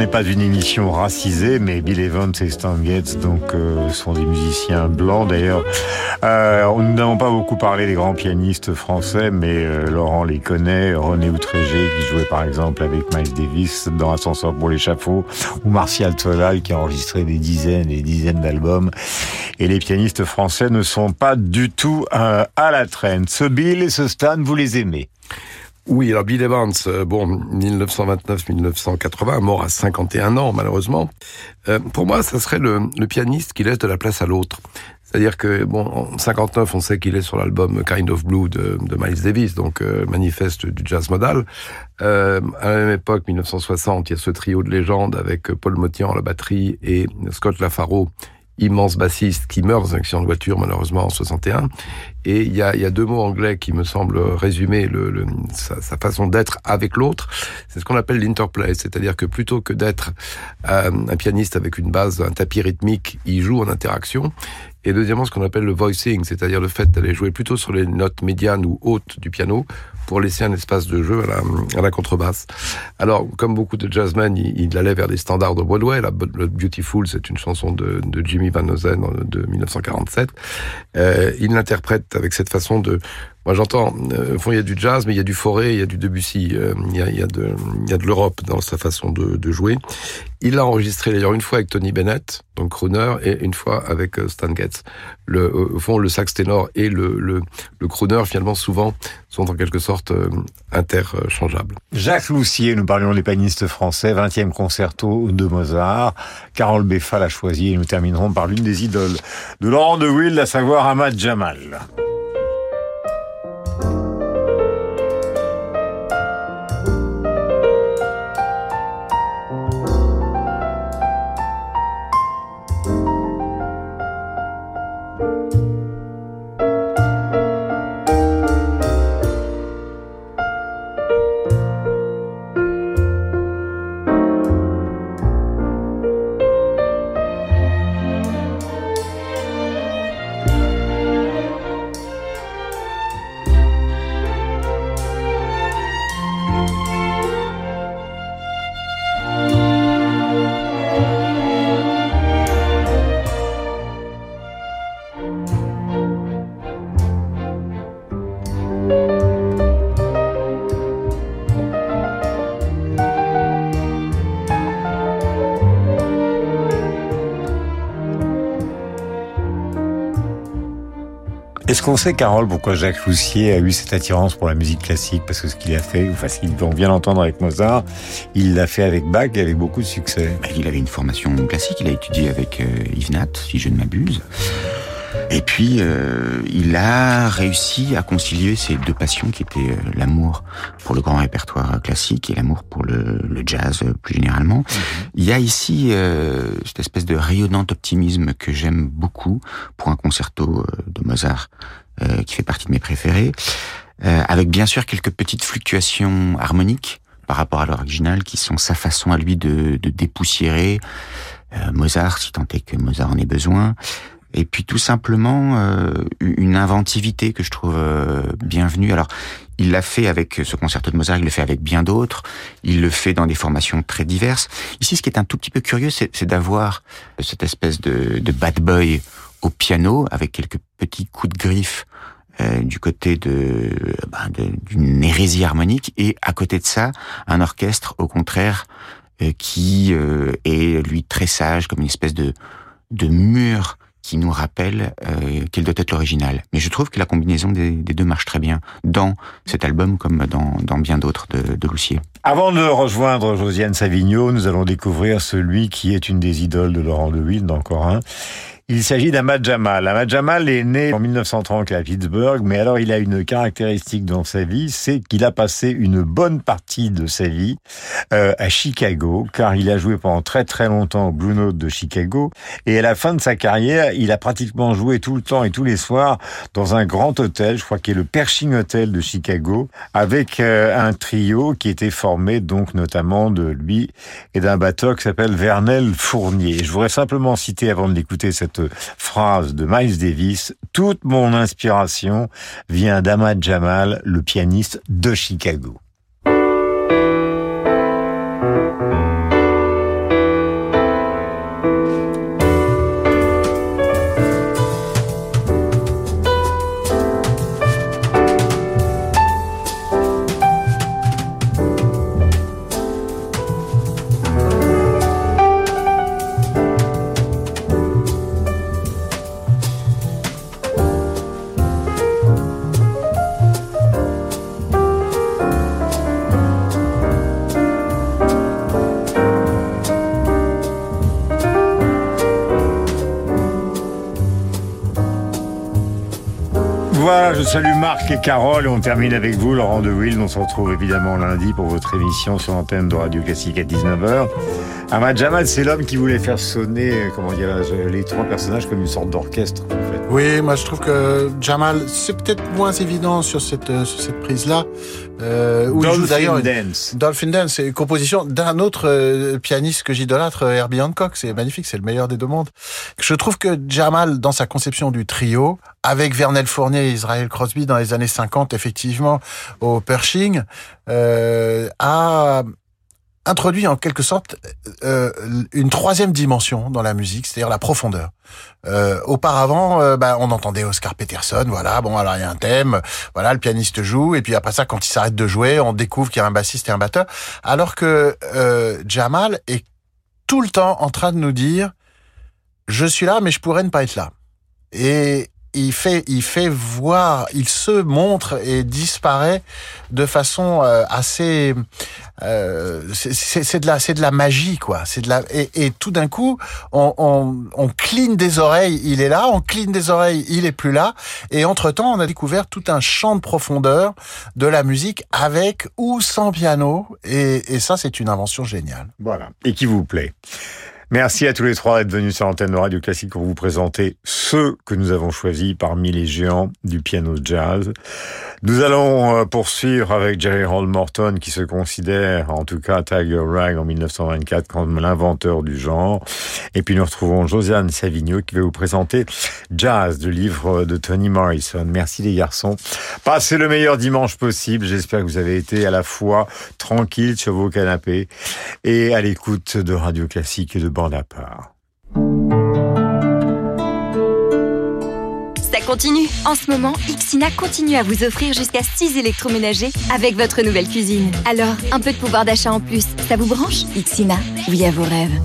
N'est pas une émission racisée, mais Bill Evans et Stan Getz, donc, euh, sont des musiciens blancs. D'ailleurs, euh, nous n'avons pas beaucoup parlé des grands pianistes français, mais euh, Laurent les connaît. René Outrégé, qui jouait par exemple avec Miles Davis dans Ascenseur pour l'échafaud, ou Martial Solal, qui a enregistré des dizaines et des dizaines d'albums. Et les pianistes français ne sont pas du tout euh, à la traîne. Ce Bill et ce Stan, vous les aimez? Oui, alors Bill Evans, euh, bon, 1929-1980, mort à 51 ans malheureusement. Euh, pour moi, ça serait le, pianiste qui laisse de la place à l'autre. C'est-à-dire que, bon, en 59, on sait qu'il est sur l'album Kind of Blue de, de Miles Davis, donc euh, manifeste du jazz modal. Euh, à la même époque, 1960, il y a ce trio de légendes avec Paul Motian à la batterie et Scott Lafaro immense bassiste qui meurt dans un accident de voiture malheureusement en 61. Et il y a, y a, deux mots anglais qui me semblent résumer sa, façon d'être avec l'autre. C'est ce qu'on appelle l'interplay, c'est-à-dire que plutôt que d'être euh, un pianiste avec une base, un tapis rythmique, il joue en interaction. Et deuxièmement, ce qu'on appelle le voicing, c'est-à-dire le fait d'aller jouer plutôt sur les notes médianes ou hautes du piano pour laisser un espace de jeu à la, contrebasse. Alors, comme beaucoup de jazzmen, il, allait vers des standards de Broadway. La, le Beautiful, c'est une chanson de, Jimmy Van Ozen de 1947. Euh, il l'interprète avec cette façon de moi, j'entends, euh, au fond, il y a du jazz, mais il y a du Forêt, il y a du Debussy, euh, il, y a, de, l'Europe dans sa façon de, jouer. Il l'a enregistré d'ailleurs une fois avec Tony Bennett, donc crooner, et une fois avec euh, Stan Getz. Au fond, le sax ténor et le, crooner, finalement, souvent, sont en quelque sorte interchangeables. Jacques Loussier, nous parlions des pianistes français, 20e concerto de Mozart. Carole Beffa l'a choisi et nous terminerons par l'une des idoles de Laurent de Wild, à savoir Ahmad Jamal. Est-ce qu'on sait, Carole, pourquoi Jacques Loussier a eu cette attirance pour la musique classique? Parce que ce qu'il a fait, enfin ce qu'on vient d'entendre avec Mozart, il l'a fait avec Bach et avec beaucoup de succès. Il avait une formation classique, il a étudié avec euh, Yves Nat, si je ne m'abuse. Et puis, euh, il a réussi à concilier ces deux passions qui étaient euh, l'amour pour le grand répertoire classique et l'amour pour le, jazz euh, plus généralement. Il y a ici euh, cette espèce de rayonnant optimisme que j'aime beaucoup pour un concerto euh, de Mozart euh, qui fait partie de mes préférés, avec bien sûr quelques petites fluctuations harmoniques par rapport à l'original qui sont sa façon à lui de, de dépoussiérer Mozart, si tant est que Mozart en ait besoin, et puis tout simplement euh, une inventivité que je trouve euh, bienvenue. Alors, il l'a fait avec ce concerto de Mozart, il le fait avec bien d'autres, il le fait dans des formations très diverses. Ici, ce qui est un tout petit peu curieux, c'est d'avoir cette espèce de, bad boy au piano, avec quelques petits coups de griffe euh, du côté de d'une bah, hérésie harmonique, et à côté de ça, un orchestre, au contraire, euh, qui euh, est, lui, très sage, comme une espèce de mur qui nous rappelle euh, quel doit être l'original. Mais je trouve que la combinaison des, deux marche très bien dans cet album comme dans, bien d'autres de, de. Avant de rejoindre Josiane Savigno, nous allons découvrir celui qui est une des idoles de Laurent de Wild, encore un. Il s'agit d'Ahmad Jamal. Ahmad Jamal est né en 1930 à Pittsburgh, mais alors il a une caractéristique dans sa vie, c'est qu'il a passé une bonne partie de sa vie euh, à Chicago, car il a joué pendant très très longtemps au Blue Note de Chicago, et à la fin de sa carrière, il a pratiquement joué tout le temps et tous les soirs dans un grand hôtel, je crois qu'il est le Pershing Hotel de Chicago, avec euh, un trio qui était formé donc notamment de lui et d'un batteur qui s'appelle Vernel Fournier. Je voudrais simplement citer avant de l'écouter cette phrase de Miles Davis, toute mon inspiration vient d'Ahmad Jamal, le pianiste de Chicago. Salue Marc et Carole et on termine avec vous, Laurent De Wild. On se retrouve évidemment lundi pour votre émission sur l'antenne de Radio Classique à 19h. Ahmad Jamal, c'est l'homme qui voulait faire sonner, comment dire, les trois personnages comme une sorte d'orchestre. En fait. Oui, moi je trouve que Jamal, c'est peut-être moins évident sur cette, sur cette prise-là. Euh, où Dolphin il joue d'ailleurs Dance. Dolphin Dance, c'est une composition d'un autre euh, pianiste que j'idolâtre, Herbie Hancock. C'est magnifique, c'est le meilleur des deux mondes. Je trouve que Jamal, dans sa conception du trio, avec Vernel Fournier et Israël Crosby dans les années 50, effectivement, au Pershing, euh, a introduit en quelque sorte euh, une troisième dimension dans la musique, c'est-à-dire la profondeur. Euh, auparavant, euh, bah, on entendait Oscar Peterson, voilà, bon, alors il y a un thème, voilà, le pianiste joue, et puis après ça, quand il s'arrête de jouer, on découvre qu'il y a un bassiste et un batteur, alors que euh, Jamal est tout le temps en train de nous dire, je suis là, mais je pourrais ne pas être là. Et il fait, il fait voir, il se montre et disparaît de façon euh, assez. Euh, c'est de la, c'est de la magie quoi. C'est de la et, et tout d'un coup, on, on, on cligne des oreilles, il est là. On cligne des oreilles, il est plus là. Et entre temps, on a découvert tout un champ de profondeur de la musique avec ou sans piano. Et, et ça, c'est une invention géniale. Voilà. Et qui vous plaît. Merci à tous les trois d'être venus sur l'antenne de Radio Classique pour vous présenter ceux que nous avons choisis parmi les géants du piano jazz. Nous allons euh, poursuivre avec Jerry Hall Morton qui se considère, en tout cas Tiger Rag en 1924, comme l'inventeur du genre. Et puis nous retrouvons Josiane Savigno qui va vous présenter Jazz, le livre de Tony Morrison. Merci les garçons. Passez le meilleur dimanche possible. J'espère que vous avez été à la fois tranquille sur vos canapés et à l'écoute de Radio Classique et de bande à part. continue. En ce moment, Ixina continue à vous offrir jusqu'à 6 électroménagers avec votre nouvelle cuisine. Alors, un peu de pouvoir d'achat en plus, ça vous branche? Ixina, oui à vos rêves.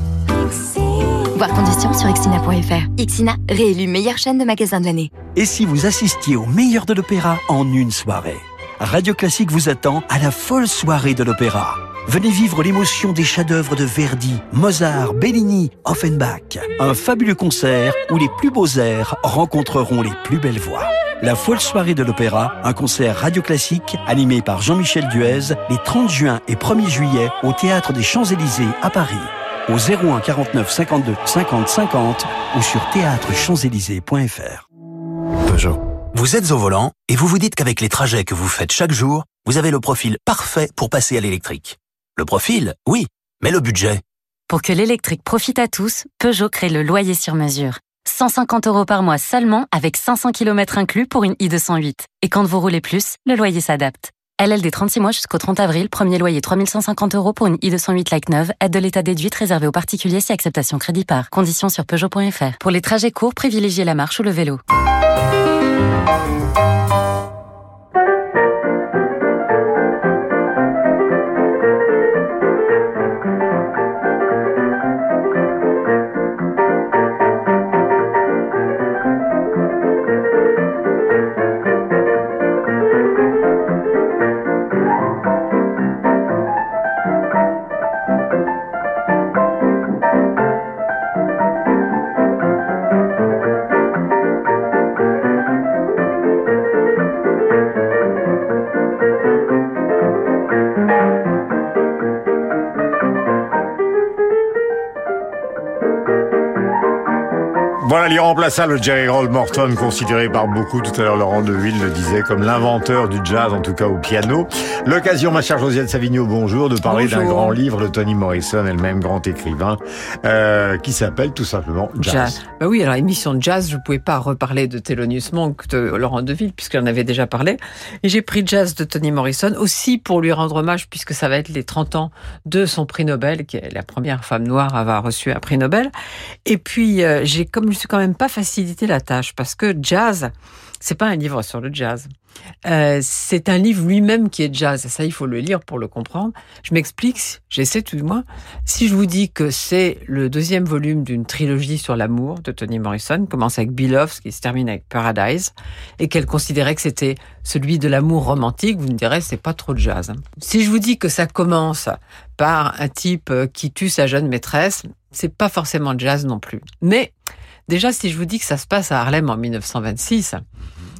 Voir conditions sur ixina.fr. Ixina, réélu meilleure chaîne de magasins de l'année. Et si vous assistiez au meilleur de l'opéra en une soirée? Radio Classique vous attend à la folle soirée de l'opéra. Venez vivre l'émotion des chefs-d'œuvre de Verdi, Mozart, Bellini, Offenbach. Un fabuleux concert où les plus beaux airs rencontreront les plus belles voix. La folle soirée de l'opéra, un concert radio classique animé par Jean-Michel Duez les 30 juin et 1er juillet au Théâtre des Champs-Élysées à Paris. Au 01 49 52 50 50 ou sur théâtrechamps-élysées.fr. Peugeot. Vous êtes au volant et vous vous dites qu'avec les trajets que vous faites chaque jour, vous avez le profil parfait pour passer à l'électrique. Le profil, oui, mais le budget Pour que l'électrique profite à tous, Peugeot crée le loyer sur mesure. 150 euros par mois seulement avec 500 km inclus pour une i208. Et quand vous roulez plus, le loyer s'adapte. LLD 36 mois jusqu'au 30 avril, premier loyer 3150 euros pour une i208 like neuve, aide de l'état déduite réservée aux particuliers si acceptation crédit par. Conditions sur Peugeot.fr. Pour les trajets courts, privilégiez la marche ou le vélo. L'irremplaçable Jerry Roll Morton, considéré par beaucoup, tout à l'heure Laurent Deville le disait, comme l'inventeur du jazz, en tout cas au piano. L'occasion, ma chère Josiane Savigno, bonjour, de parler d'un grand livre de Tony Morrison, elle-même grand écrivain, euh, qui s'appelle tout simplement Jazz. Bah oui, alors émission de jazz, je ne pouvais pas reparler de Thelonious Monk de Laurent Deville, puisqu'il en avait déjà parlé. Et j'ai pris Jazz de Tony Morrison, aussi pour lui rendre hommage, puisque ça va être les 30 ans de son prix Nobel, qui est la première femme noire à avoir reçu un prix Nobel. Et puis, euh, j'ai comme je quand même pas facilité la tâche parce que jazz, c'est pas un livre sur le jazz. Euh, c'est un livre lui-même qui est jazz. Ça, il faut le lire pour le comprendre. Je m'explique, j'essaie tout du moins. Si je vous dis que c'est le deuxième volume d'une trilogie sur l'amour de Toni Morrison, commence avec Beloved, qui se termine avec Paradise, et qu'elle considérait que c'était celui de l'amour romantique, vous me direz, c'est pas trop de jazz. Si je vous dis que ça commence par un type qui tue sa jeune maîtresse, c'est pas forcément jazz non plus. Mais Déjà, si je vous dis que ça se passe à Harlem en 1926,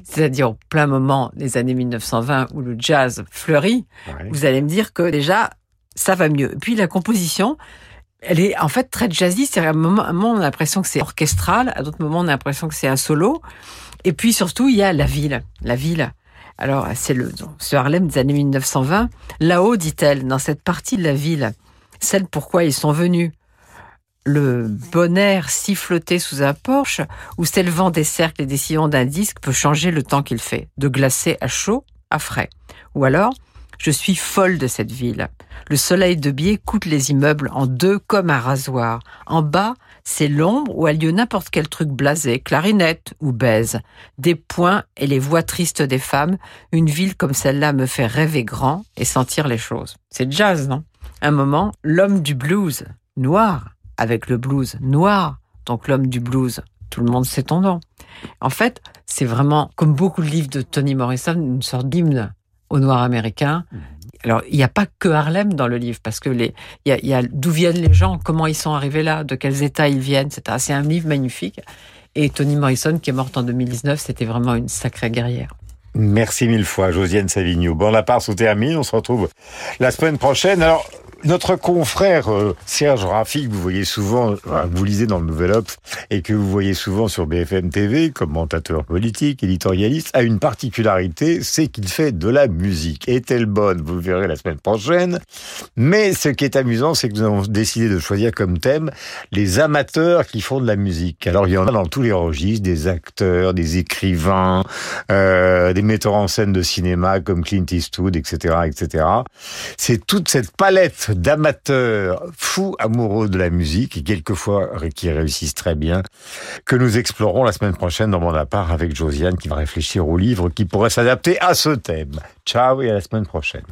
c'est-à-dire au plein moment des années 1920 où le jazz fleurit, vous allez me dire que déjà, ça va mieux. Puis la composition, elle est en fait très jazzy. C'est à un moment, à un moment, on a l'impression que c'est orchestral, à d'autres moments, on a l'impression que c'est un solo. Et puis surtout, il y a la ville. La ville. Alors, c'est le ce Harlem des années 1920. Là-haut, dit-elle, dans cette partie de la ville, celle pourquoi ils sont venus, le bon air siffloter sous un porche, ou c'est le vent des cercles et des sillons d'un disque peut changer le temps qu'il fait, de glacé à chaud à frais. Ou alors, je suis folle de cette ville. Le soleil de biais coûte les immeubles en deux comme un rasoir. En bas, c'est l'ombre où a lieu n'importe quel truc blasé, clarinette ou baise. Des points et les voix tristes des femmes. Une ville comme celle-là me fait rêver grand et sentir les choses. C'est jazz, non? Un moment, l'homme du blues, noir, avec le blues noir, donc l'homme du blues, tout le monde sait ton nom. En fait, c'est vraiment, comme beaucoup de livres de Toni Morrison, une sorte d'hymne au noir américain. Alors, il n'y a pas que Harlem dans le livre, parce que les, il y a, y a d'où viennent les gens, comment ils sont arrivés là, de quels états ils viennent, etc. C'est un livre magnifique. Et Toni Morrison, qui est morte en 2019, c'était vraiment une sacrée guerrière. Merci mille fois, Josiane Savigno. Bon, la part se termine. On se retrouve la semaine prochaine. Alors, notre confrère euh, Serge Raffi, que vous voyez souvent, euh, vous lisez dans le Nouvel Obs, et que vous voyez souvent sur BFM TV, commentateur politique, éditorialiste, a une particularité, c'est qu'il fait de la musique. Est-elle bonne Vous le verrez la semaine prochaine. Mais ce qui est amusant, c'est que nous avons décidé de choisir comme thème les amateurs qui font de la musique. Alors, il y en a dans tous les registres, des acteurs, des écrivains, euh, des metteurs en scène de cinéma comme Clint Eastwood, etc., etc. C'est toute cette palette d'amateurs fous amoureux de la musique et quelquefois qui réussissent très bien que nous explorons la semaine prochaine dans mon appart avec Josiane qui va réfléchir au livre qui pourrait s'adapter à ce thème. Ciao et à la semaine prochaine.